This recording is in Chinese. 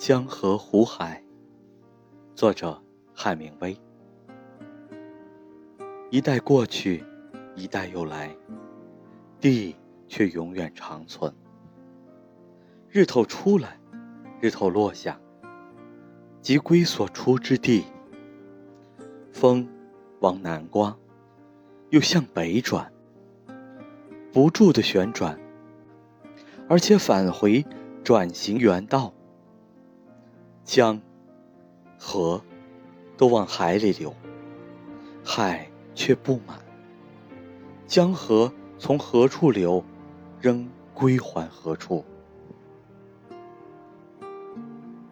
江河湖海，作者海明威。一代过去，一代又来，地却永远长存。日头出来，日头落下，即归所出之地。风往南刮，又向北转，不住的旋转，而且返回，转行原道。江、河都往海里流，海却不满。江河从何处流，仍归还何处？